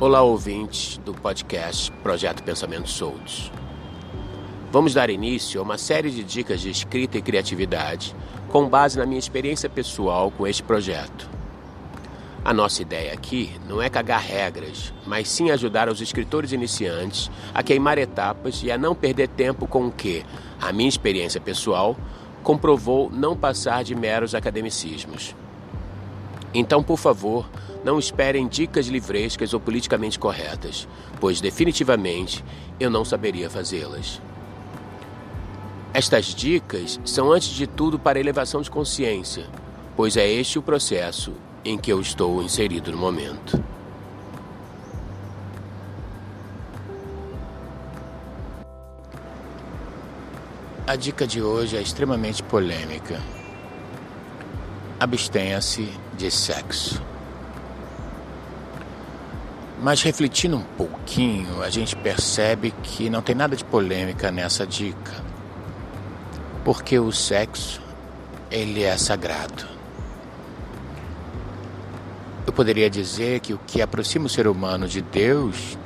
Olá, ouvintes do podcast Projeto Pensamentos Soltos. Vamos dar início a uma série de dicas de escrita e criatividade com base na minha experiência pessoal com este projeto. A nossa ideia aqui não é cagar regras, mas sim ajudar os escritores iniciantes a queimar etapas e a não perder tempo com o que, a minha experiência pessoal, comprovou não passar de meros academicismos. Então, por favor, não esperem dicas livrescas ou politicamente corretas, pois definitivamente eu não saberia fazê-las. Estas dicas são antes de tudo para elevação de consciência, pois é este o processo em que eu estou inserido no momento. A dica de hoje é extremamente polêmica. Abstenha-se de sexo. Mas refletindo um pouquinho, a gente percebe que não tem nada de polêmica nessa dica. Porque o sexo, ele é sagrado. Eu poderia dizer que o que aproxima o ser humano de Deus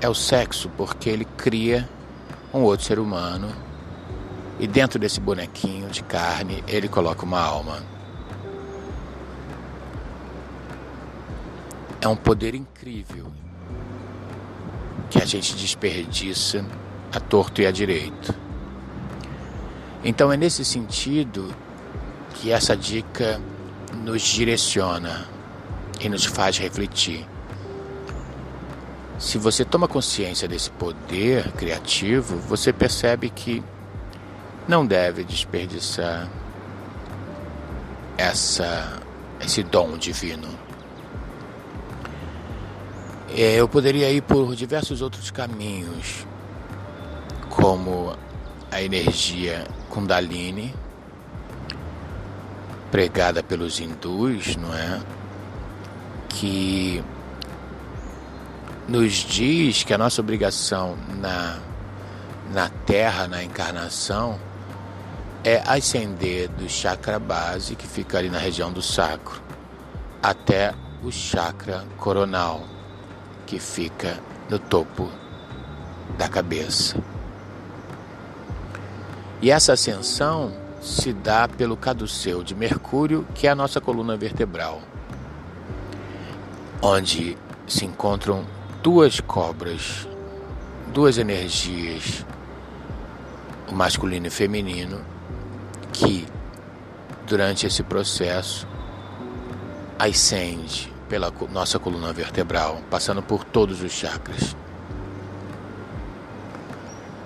é o sexo, porque ele cria um outro ser humano e dentro desse bonequinho de carne ele coloca uma alma. É um poder incrível que a gente desperdiça a torto e a direito. Então é nesse sentido que essa dica nos direciona e nos faz refletir. Se você toma consciência desse poder criativo, você percebe que não deve desperdiçar essa, esse dom divino. É, eu poderia ir por diversos outros caminhos, como a energia Kundalini, pregada pelos hindus, não é? Que nos diz que a nossa obrigação na, na Terra, na encarnação, é ascender do chakra base, que fica ali na região do sacro, até o chakra coronal que fica no topo da cabeça. E essa ascensão se dá pelo caduceu de Mercúrio, que é a nossa coluna vertebral, onde se encontram duas cobras, duas energias, o masculino e feminino, que durante esse processo ascende pela nossa coluna vertebral, passando por todos os chakras.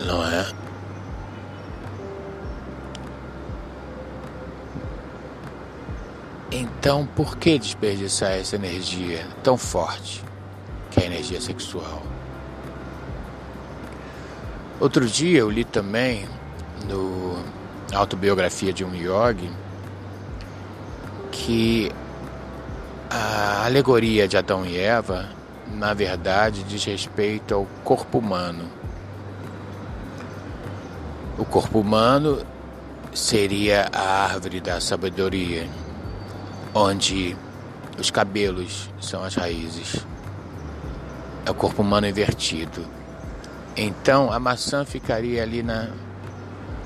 Não é? Então, por que desperdiçar essa energia tão forte, que é a energia sexual? Outro dia eu li também no autobiografia de um yogi que a alegoria de Adão e Eva, na verdade, diz respeito ao corpo humano. O corpo humano seria a árvore da sabedoria, onde os cabelos são as raízes. É o corpo humano invertido. Então a maçã ficaria ali na.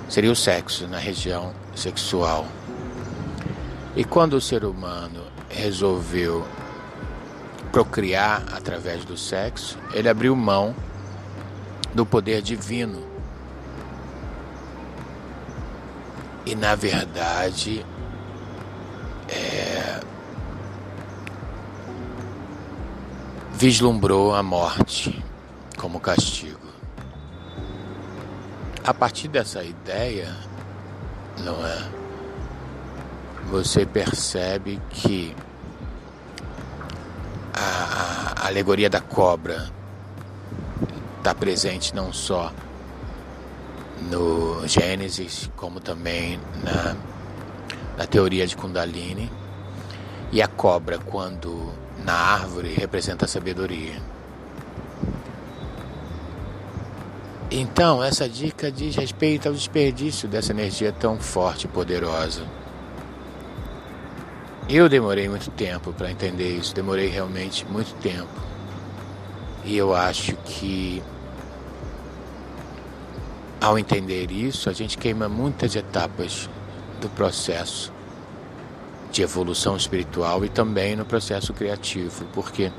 seria o sexo, na região sexual. E quando o ser humano resolveu procriar através do sexo, ele abriu mão do poder divino. E na verdade, é, vislumbrou a morte como castigo. A partir dessa ideia, não é? Você percebe que a, alegoria da cobra está presente não só no Gênesis, como também na, na teoria de Kundalini. E a cobra, quando na árvore, representa a sabedoria. Então, essa dica diz respeito ao desperdício dessa energia tão forte e poderosa. Eu demorei muito tempo para entender isso, demorei realmente muito tempo. E eu acho que ao entender isso, a gente queima muitas etapas do processo de evolução espiritual e também no processo criativo, porque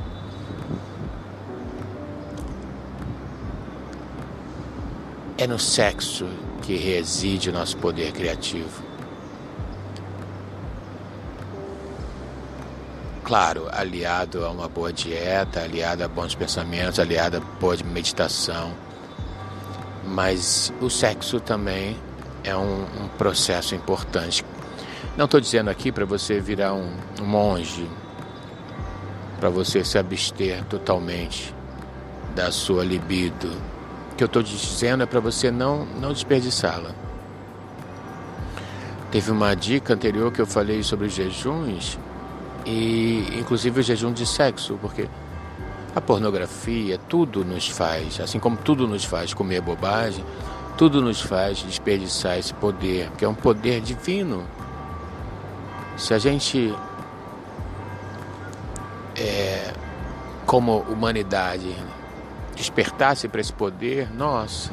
é no sexo que reside o nosso poder criativo. Claro, aliado a uma boa dieta, aliado a bons pensamentos, aliado a boa meditação. Mas o sexo também é um, um processo importante. Não estou dizendo aqui para você virar um, um monge, para você se abster totalmente da sua libido. O que eu estou dizendo é para você não, não desperdiçá-la. Teve uma dica anterior que eu falei sobre os jejuns e inclusive o jejum de sexo, porque a pornografia tudo nos faz, assim como tudo nos faz comer bobagem, tudo nos faz desperdiçar esse poder, que é um poder divino. Se a gente, é, como humanidade, despertasse para esse poder, nossa,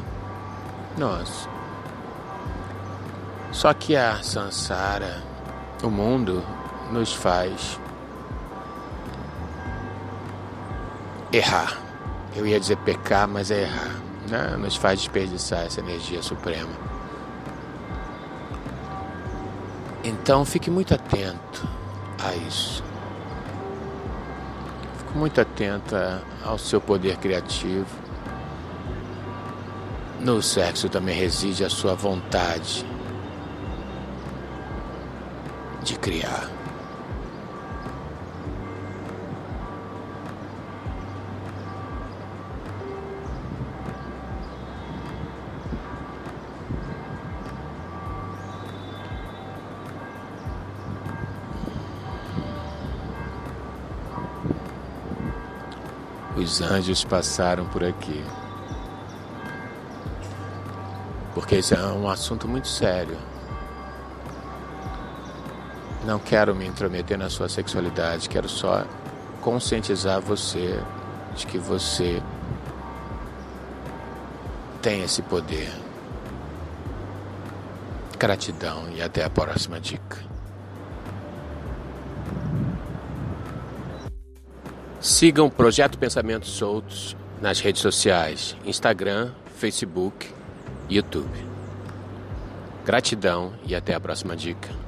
nossa. Só que a Sansara, o mundo, nos faz errar. Eu ia dizer pecar, mas é errar. Né? Nos faz desperdiçar essa energia suprema. Então fique muito atento a isso. Fique muito atento ao seu poder criativo. No sexo também reside a sua vontade de criar. Os anjos passaram por aqui. Porque esse é um assunto muito sério. Não quero me intrometer na sua sexualidade, quero só conscientizar você de que você tem esse poder. Gratidão e até a próxima dica. Sigam o Projeto Pensamentos Soltos nas redes sociais: Instagram, Facebook, YouTube. Gratidão e até a próxima dica.